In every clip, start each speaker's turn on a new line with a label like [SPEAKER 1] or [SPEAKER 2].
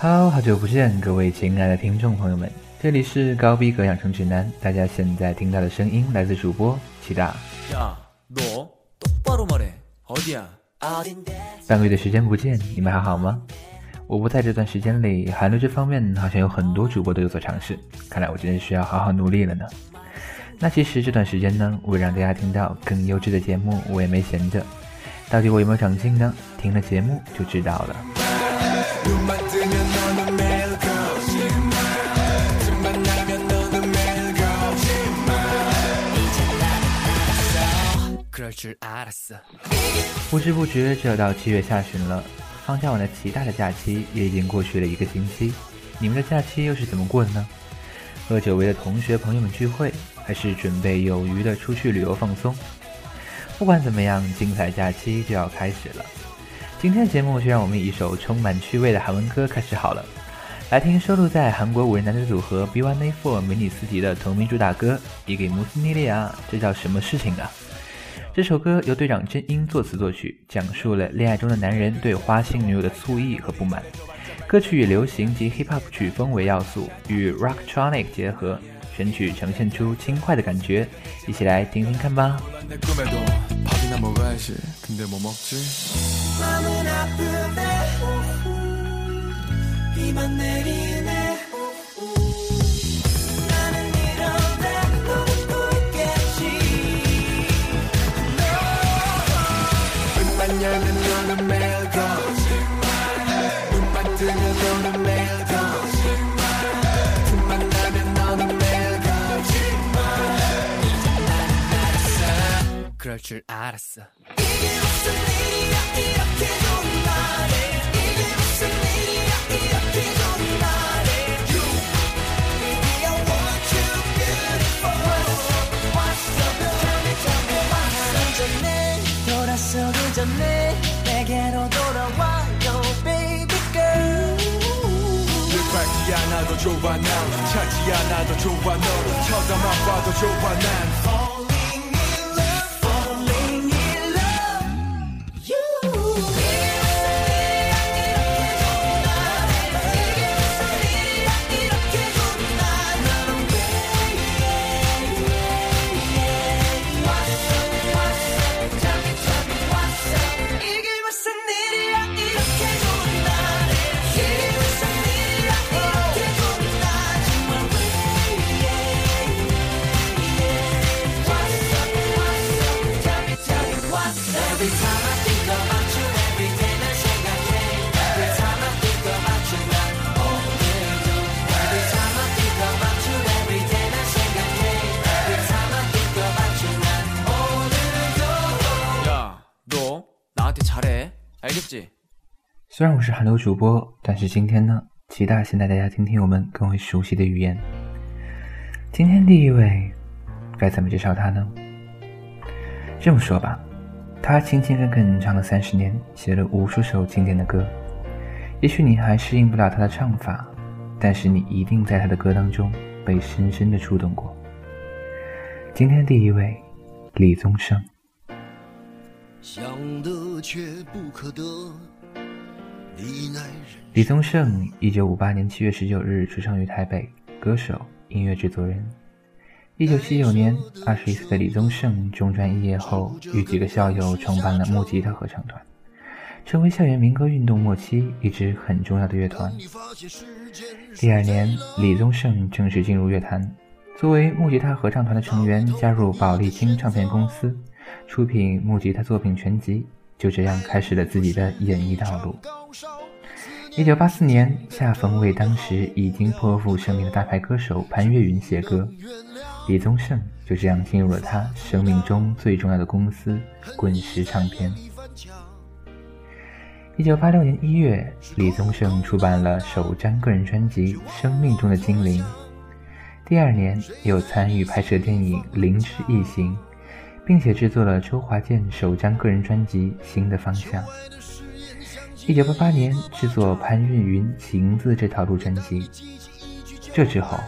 [SPEAKER 1] Hello，好久不见，各位亲爱的听众朋友们，这里是高逼格养成指南。大家现在听到的声音来自主播齐大。半个月的时间不见，你们还好吗？我不在这段时间里，韩流这方面好像有很多主播都有所尝试，看来我真的需要好好努力了呢。那其实这段时间呢，为了让大家听到更优质的节目，我也没闲着。到底我有没有长进呢？听了节目就知道了。不知不觉就要到七月下旬了。放假完了，其他的假期也已经过去了一个星期。你们的假期又是怎么过的呢？和久违的同学朋友们聚会，还是准备有余的出去旅游放松？不管怎么样，精彩假期就要开始了。今天的节目就让我们以一首充满趣味的韩文歌开始好了。来听收录在韩国五人男子组合 B1A4 迷你四辑的同名主打歌《一给穆斯尼利亚》，这叫什么事情啊？这首歌由队长真英作词作曲，讲述了恋爱中的男人对花心女友的醋意和不满。歌曲以流行及 hip hop 曲风为要素，与 rocktronic 结合，选曲呈现出轻快的感觉。一起来听听看吧。What's up 전에 돌아서기 전에 내게로 돌아와요 baby girl 밟지 않아도 좋아 난 찾지 않아도 좋아 너를 쳐다만 봐도 좋아 난 虽然我是韩流主播，但是今天呢，齐大先带大家听听我们更为熟悉的语言。今天第一位，该怎么介绍他呢？这么说吧，他勤勤恳恳唱了三十年，写了无数首经典的歌。也许你还适应不了他的唱法，但是你一定在他的歌当中被深深的触动过。今天第一位，李宗盛。想得却不可得。李宗盛，一九五八年七月十九日出生于台北，歌手、音乐制作人。一九七九年，二十一岁的李宗盛中专毕业后，与几个校友创办了木吉他合唱团，成为校园民歌运动末期一支很重要的乐团。第二年，李宗盛正式进入乐坛，作为木吉他合唱团的成员，加入宝丽金唱片公司，出品木吉他作品全集。就这样开始了自己的演艺道路。一九八四年，恰逢为当时已经颇负盛名的大牌歌手潘越云写歌，李宗盛就这样进入了他生命中最重要的公司滚石唱片。一九八六年一月，李宗盛出版了首张个人专辑《生命中的精灵》，第二年又参与拍摄电影《灵之异形》。并且制作了周华健首张个人专辑《新的方向》。一九八八年制作潘越云《情字》这套录专辑。这之后，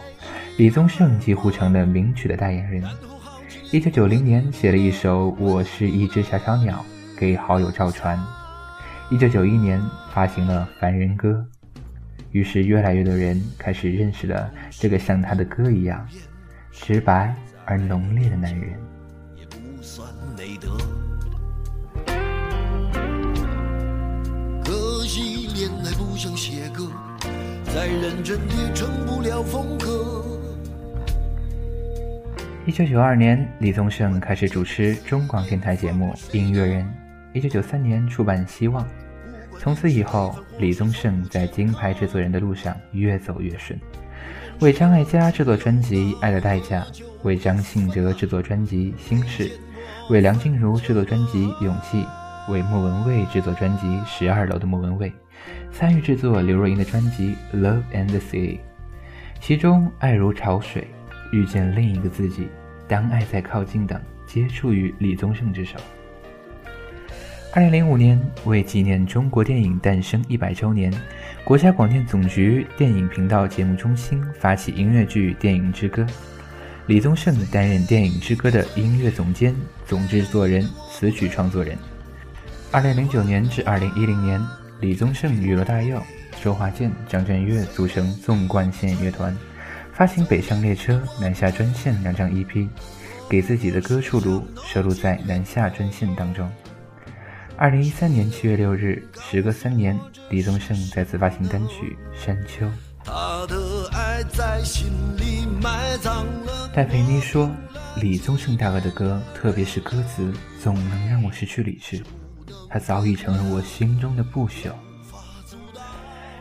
[SPEAKER 1] 李宗盛几乎成了名曲的代言人。一九九零年写了一首《我是一只小小鸟》给好友赵传。一九九一年发行了《凡人歌》，于是越来越多人开始认识了这个像他的歌一样直白而浓烈的男人。
[SPEAKER 2] 可惜恋爱不像写歌，再认真也成不了风格。
[SPEAKER 1] 一九九二年，李宗盛开始主持中广电台节目《音乐人》。一九九三年出版《希望》，从此以后，李宗盛在金牌制作人的路上越走越顺。为张艾嘉制作专辑《爱的代价》，为张信哲制作专辑《心事》，为梁静茹制作专辑《勇气》，为莫文蔚制作专辑《十二楼的莫文蔚》，参与制作刘若英的专辑《Love and the Sea》，其中《爱如潮水》。遇见另一个自己，当爱在靠近等，皆出于李宗盛之手。二零零五年，为纪念中国电影诞生一百周年，国家广电总局电影频道节目中心发起音乐剧《电影之歌》，李宗盛担任《电影之歌》的音乐总监、总制作人、词曲创作人。二零零九年至二零一零年，李宗盛与罗大佑、周华健、张震岳组成纵贯线乐团。发行《北上列车》《南下专线》两张 EP，给自己的歌出炉，收录在《南下专线》当中。二零一三年七月六日，时隔三年，李宗盛再次发行单曲《山丘》。戴佩妮说：“李宗盛大哥的歌，特别是歌词，总能让我失去理智。他早已成了我心中的不朽。”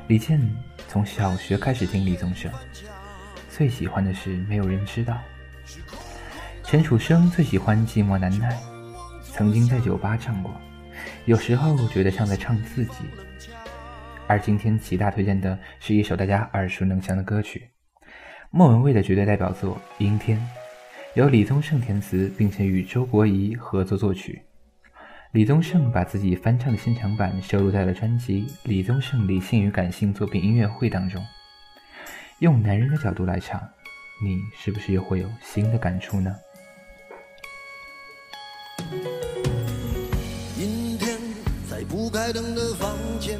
[SPEAKER 1] 李健从小学开始听李宗盛。最喜欢的是没有人知道。陈楚生最喜欢寂寞难耐，曾经在酒吧唱过，有时候觉得像在唱自己。而今天齐大推荐的是一首大家耳熟能详的歌曲，莫文蔚的绝对代表作《阴天》，由李宗盛填词，并且与周国仪合作作曲。李宗盛把自己翻唱的现场版收录在了专辑《李宗盛理性与感性作品音乐会》当中。用男人的角度来唱，你是不是又会有新的感触呢？
[SPEAKER 2] 阴天，在不开灯的房间，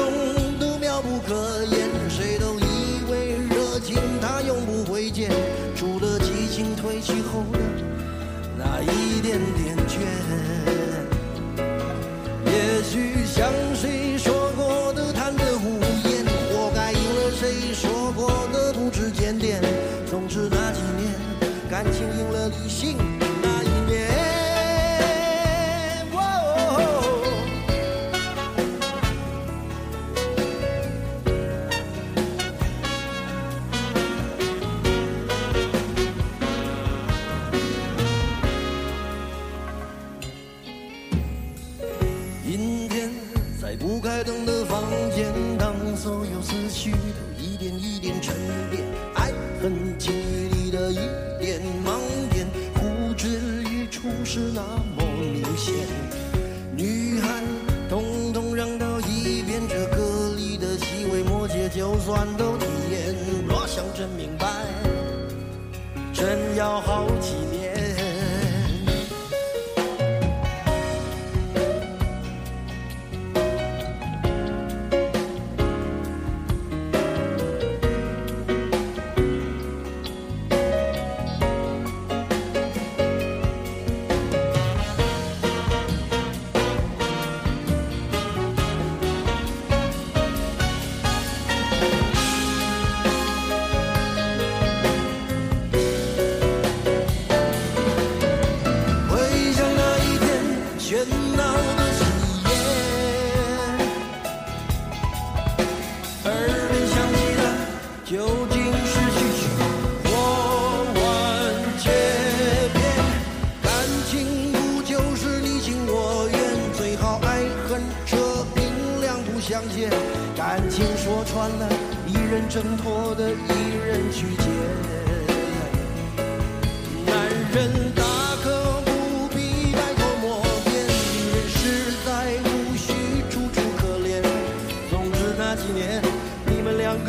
[SPEAKER 2] 点点倦。也许像谁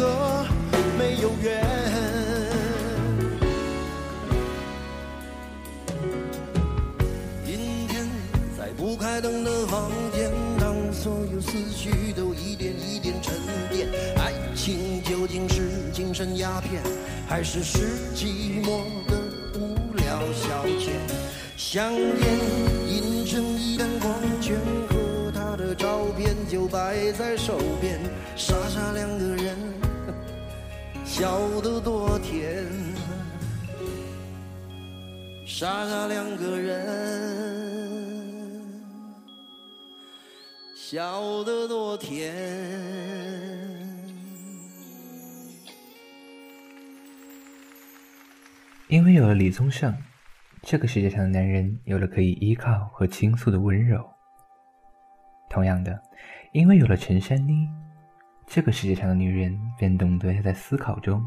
[SPEAKER 2] 个没有缘。阴天，在不开灯的房间，当所有思绪都一点一点沉淀，爱情究竟是精神鸦片，还是是寂寞的无聊消遣？香烟印成一道光圈，和他的照片就摆在手边，傻傻两个人，笑得多甜。傻傻两个人，笑得多甜。
[SPEAKER 1] 因为有了李宗盛，这个世界上的男人有了可以依靠和倾诉的温柔。同样的，因为有了陈珊妮，这个世界上的女人便懂得要在思考中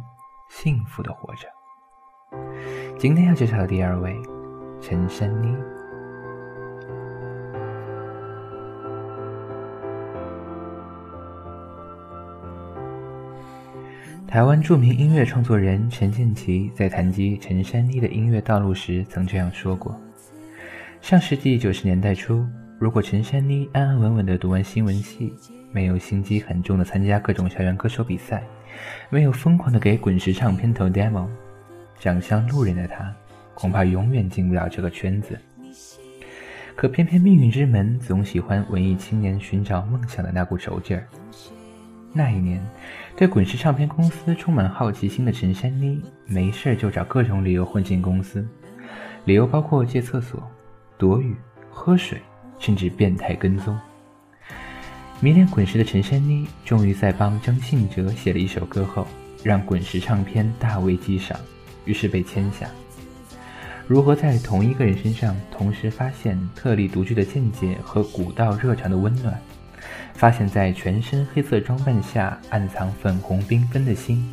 [SPEAKER 1] 幸福的活着。今天要介绍的第二位，陈珊妮。台湾著名音乐创作人陈建奇在谈及陈珊妮的音乐道路时，曾这样说过：上世纪九十年代初，如果陈珊妮安安稳稳地读完新闻系，没有心机很重的参加各种校园歌手比赛，没有疯狂的给滚石唱片投 demo，长相路人的他，恐怕永远进不了这个圈子。可偏偏命运之门总喜欢文艺青年寻找梦想的那股轴劲儿。那一年，对滚石唱片公司充满好奇心的陈珊妮，没事就找各种理由混进公司，理由包括借厕所、躲雨、喝水，甚至变态跟踪。迷恋滚石的陈珊妮，终于在帮张信哲写了一首歌后，让滚石唱片大为激赏，于是被签下。如何在同一个人身上同时发现特立独居的见解和古道热肠的温暖？发现，在全身黑色装扮下暗藏粉红缤纷的心，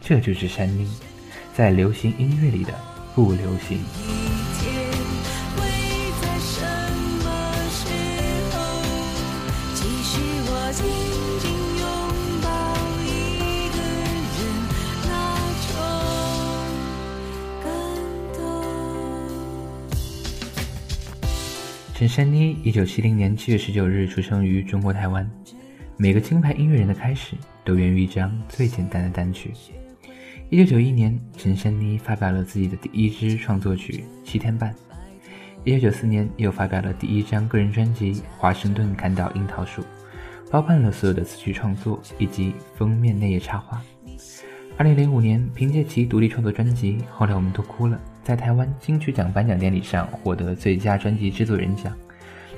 [SPEAKER 1] 这就是珊妮，在流行音乐里的不流行。陈珊妮，一九七零年七月十九日出生于中国台湾。每个金牌音乐人的开始都源于一张最简单的单曲。一九九一年，陈珊妮发表了自己的第一支创作曲《七天半》。一九九四年，又发表了第一张个人专辑《华盛顿砍倒樱桃树》，包办了所有的词曲创作以及封面内页插画。二零零五年，凭借其独立创作专辑《后来我们都哭了》。在台湾金曲奖颁奖典礼上获得最佳专辑制作人奖，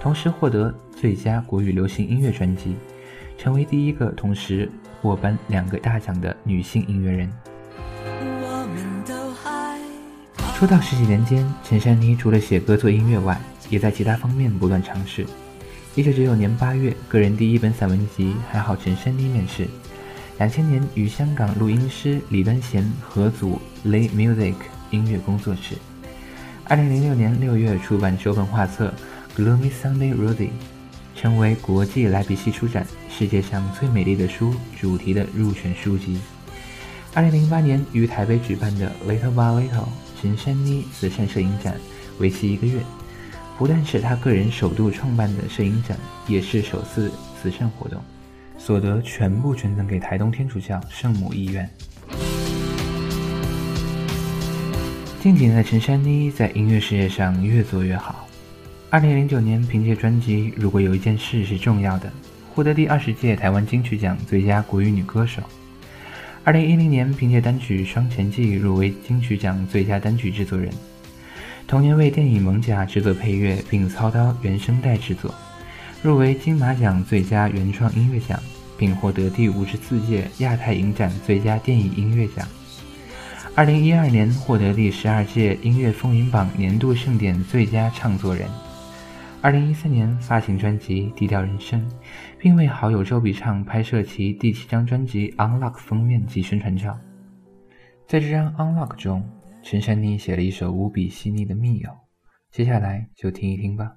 [SPEAKER 1] 同时获得最佳国语流行音乐专辑，成为第一个同时获颁两个大奖的女性音乐人。出道十几年间，陈珊妮除了写歌做音乐外，也在其他方面不断尝试。一九九九年八月，个人第一本散文集《还好陈珊妮》面世。两千年与香港录音师李端贤合组 Lay Music。音乐工作室。二零零六年六月出版首本画册《Gloomy Sunday Rosie》，成为国际莱比锡书展“世界上最美丽的书”主题的入选书籍。二零零八年于台北举办的 Little by Little 陈珊妮慈善摄影展，为期一个月，不但是他个人首度创办的摄影展，也是首次慈善活动，所得全部捐赠给台东天主教圣母医院。近几年的陈珊妮在音乐事业上越做越好。二零零九年，凭借专辑《如果有一件事是重要的》，获得第二十届台湾金曲奖最佳国语女歌手。二零一零年，凭借单曲《双城记》入围金曲奖最佳单曲制作人。同年为电影《蒙甲》制作配乐并操刀原声带制作，入围金马奖最佳原创音乐奖，并获得第五十四届亚太影展最佳电影音乐奖。二零一二年获得第十二届音乐风云榜年度盛典最佳唱作人。二零一三年发行专辑《低调人生》，并为好友周笔畅拍摄其第七张专辑《Unlock》封面及宣传照。在这张《Unlock》中，陈珊妮写了一首无比细腻的《密友》，接下来就听一听吧。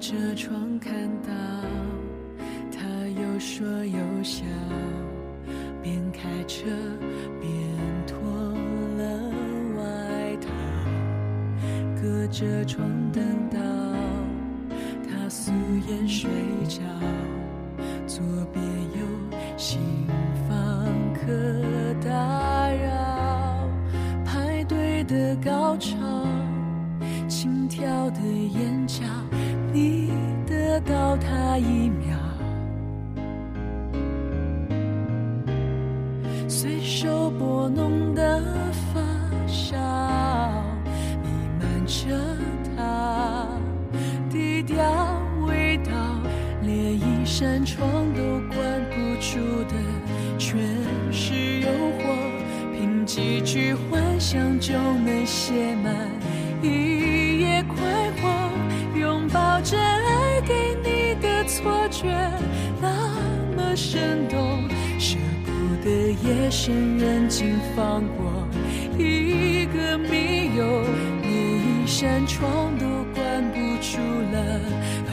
[SPEAKER 3] 着窗看到他有说有笑，边开车边脱了外套，隔着窗等到他素颜睡着，左边有新房客打扰，排队的高潮，轻跳的眼角。你得到他一秒，随手拨弄的发梢，弥漫着他低调味道，连一扇窗都关不住的，全是诱惑，凭几句幻想就能写深人静放过一个密友，连一扇窗都关不住了，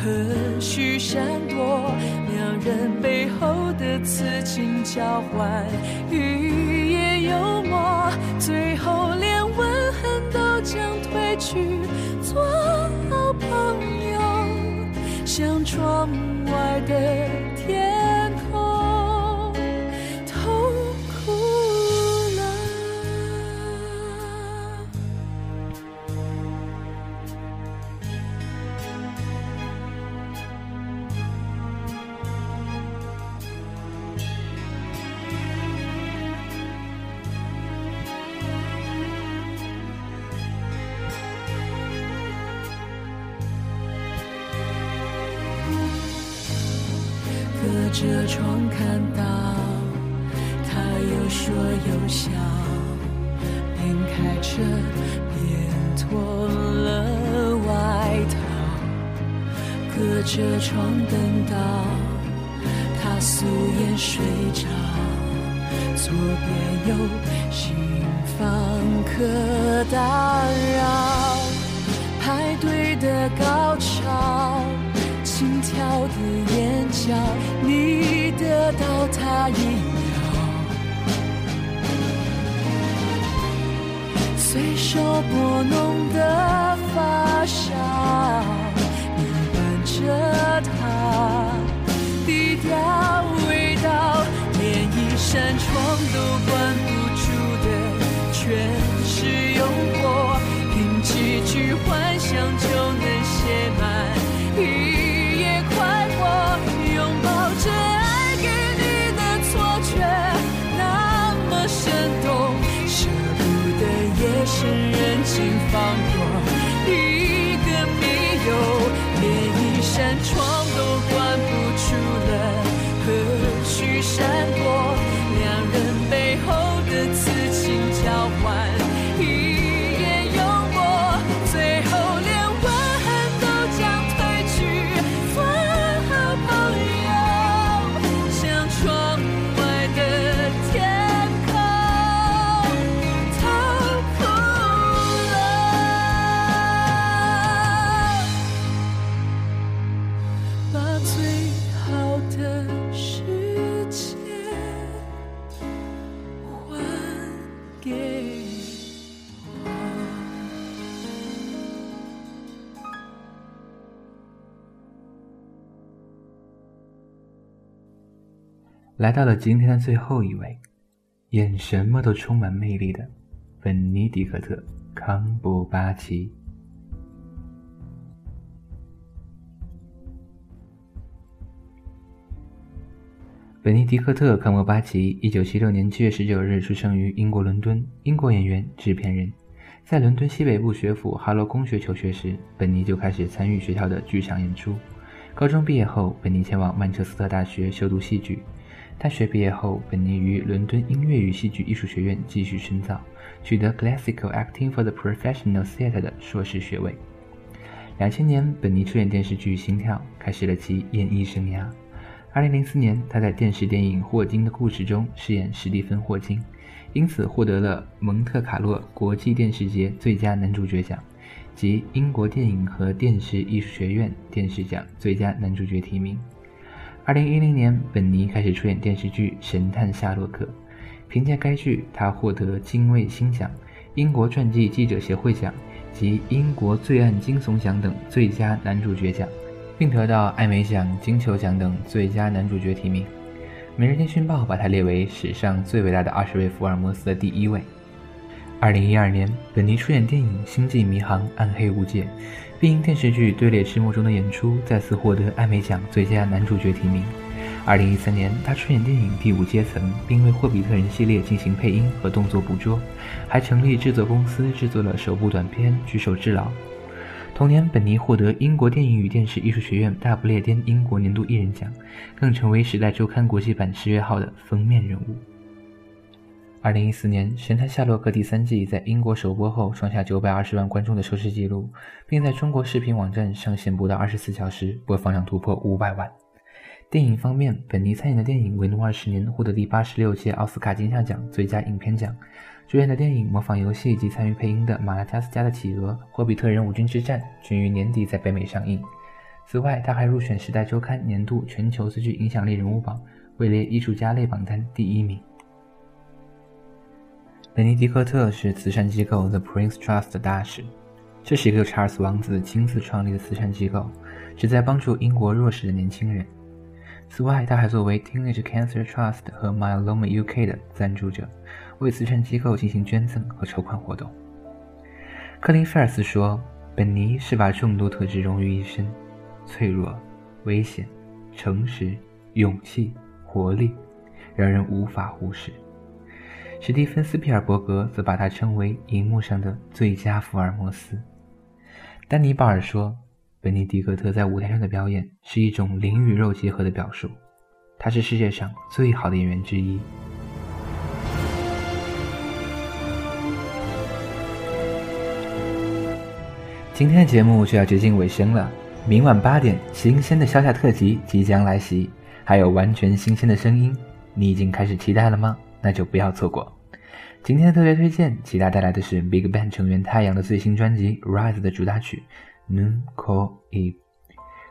[SPEAKER 3] 何须闪躲？两人背后的刺青交换，语言幽默，最后连吻痕都将褪去。做好朋友，像窗外的着窗等到他素颜睡着，左边有新房客打扰，排队的高潮。轻佻的眼角，你得到他一秒，随手拨弄的着他低调味道，连一扇窗都关不住的，全是诱惑，凭几句幻想就能写满一夜快活，拥抱着爱给你的错觉，那么生动，舍不得夜深人静放过。
[SPEAKER 1] 来到了今天的最后一位，演什么都充满魅力的本尼迪克特·康布巴奇。本尼迪克特·康伯巴奇，一九七六年七月十九日出生于英国伦敦，英国演员、制片人。在伦敦西北部学府哈罗公学求学时，本尼就开始参与学校的剧场演出。高中毕业后，本尼前往曼彻斯特大学修读戏剧。大学毕业后，本尼于伦敦音乐与戏剧艺术学院继续深造，取得 Classical Acting for the Professional Theatre 的硕士学位。两千年，本尼出演电视剧《心跳》，开始了其演艺生涯。二零零四年，他在电视电影《霍金的故事》中饰演史蒂芬·霍金，因此获得了蒙特卡洛国际电视节最佳男主角奖。及英国电影和电视艺术学院电视奖最佳男主角提名。二零一零年，本尼开始出演电视剧《神探夏洛克》，凭借该剧，他获得金卫星奖、英国传记记者协会奖及英国罪案惊悚奖等最佳男主角奖，并得到艾美奖、金球奖等最佳男主角提名。《每日电讯报》把他列为史上最伟大的二十位福尔摩斯的第一位。二零一二年，本尼出演电影《星际迷航：暗黑无界》，因电视剧《队列之幕》中的演出再次获得艾美奖最佳男主角提名。二零一三年，他出演电影《第五阶层》，并为《霍比特人》系列进行配音和动作捕捉，还成立制作公司制作了首部短片《举手之劳》。同年，本尼获得英国电影与电视艺术学院大不列颠英国年度艺人奖，更成为《时代周刊》国际版十月号的封面人物。二零一四年，《神探夏洛克》第三季在英国首播后创下九百二十万观众的收视纪录，并在中国视频网站上线不到二十四小时，播放量突破五百万。电影方面，本尼参演的电影《维诺二十年》获得第八十六届奥斯卡金像奖最佳影片奖，主演的电影模仿游戏及参与配音的《马达加斯加的企鹅》《霍比特人：五军之战》均于年底在北美上映。此外，他还入选《时代周刊》年度全球最具影响力人物榜，位列艺术家类榜单第一名。本尼迪克特是慈善机构 The Prince Trust 的大使，这是一个查尔斯王子亲自创立的慈善机构，旨在帮助英国弱势的年轻人。此外，他还作为 Teenage Cancer Trust 和 Myeloma UK 的赞助者，为慈善机构进行捐赠和筹款活动。科林·菲尔斯说：“本尼是把众多特质融于一身，脆弱、危险、诚实、勇气、活力，让人无法忽视。”史蒂芬·斯皮尔伯格则把他称为荧幕上的最佳福尔摩斯。丹尼·鲍尔说：“本尼迪克特在舞台上的表演是一种灵与肉结合的表述，他是世界上最好的演员之一。”今天的节目就要接近尾声了，明晚八点，新鲜的消夏特辑即将来袭，还有完全新鲜的声音，你已经开始期待了吗？那就不要错过。今天的特别推荐，其他带来的是 BigBang 成员太阳的最新专辑《Rise》的主打曲《non call Eve》。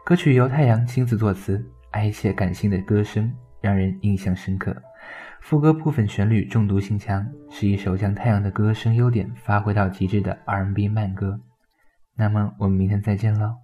[SPEAKER 1] 歌曲由太阳亲自作词，哀切感性的歌声让人印象深刻。副歌部分旋律中毒性强，是一首将太阳的歌声优点发挥到极致的 R&B 慢歌。那么我们明天再见喽。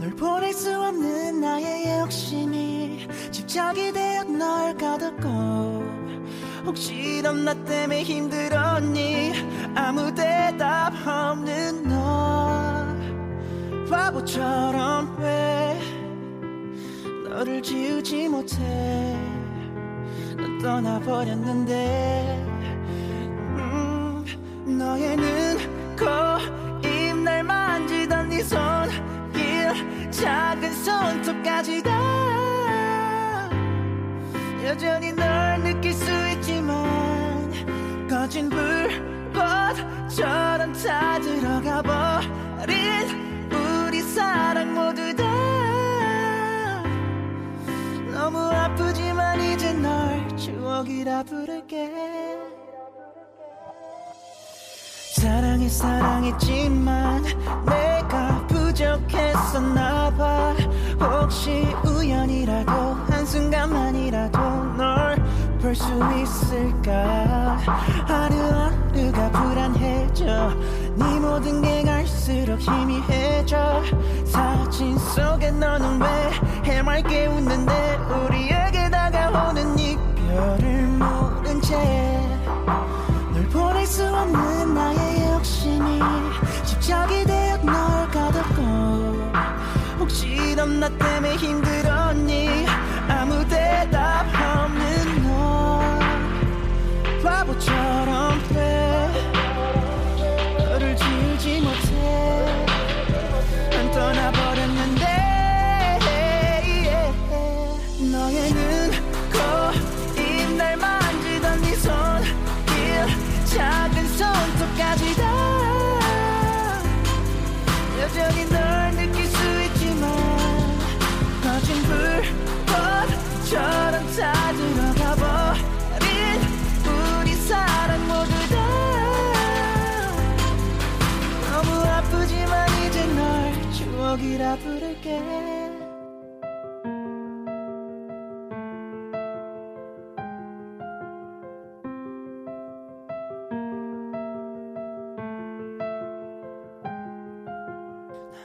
[SPEAKER 4] 널 보낼 수 없는 나의 욕심이 집착이 되어 널 가뒀고. 혹시 넌 나 때문에 힘들었니? 아무 대답 없는 너. 바보처럼 왜 너를 지우지 못해? 넌 떠나버렸는데. 음, 너의 눈, 코, 입 날 만지던 네 손길 작은 손톱까지 다. 여전히 널 느낄 수 있지만 거진 불꽃처럼 다 들어가 버린 우리 사랑 모두 다. 너무 아프지만 이제 널 추억이라 부를게. 사랑해 사랑했지만 내가 부 부족했었나 봐. 혹시 우연이라도 한순간만이라도 널 볼 수 있을까? 하루하루가 불안해져. 네 모든 게 갈수록 희미해져. 사진 속에 너는 왜 해맑게 웃는데? 우리에게 다가오는 이별을 모른 채 널 보낼 수 없는 나의 욕심이 집착이 되어 널 혹시 넌나 때문에 힘들었니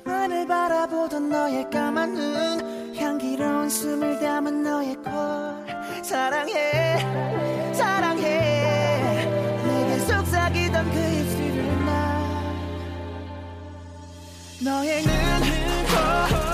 [SPEAKER 4] 나를 바라보던 너의 까만 눈 향기로운 숨을 담은 너의 콜. 사랑해 사랑해. 내게 속삭이던 그 입술을 나 너의 눈, 코,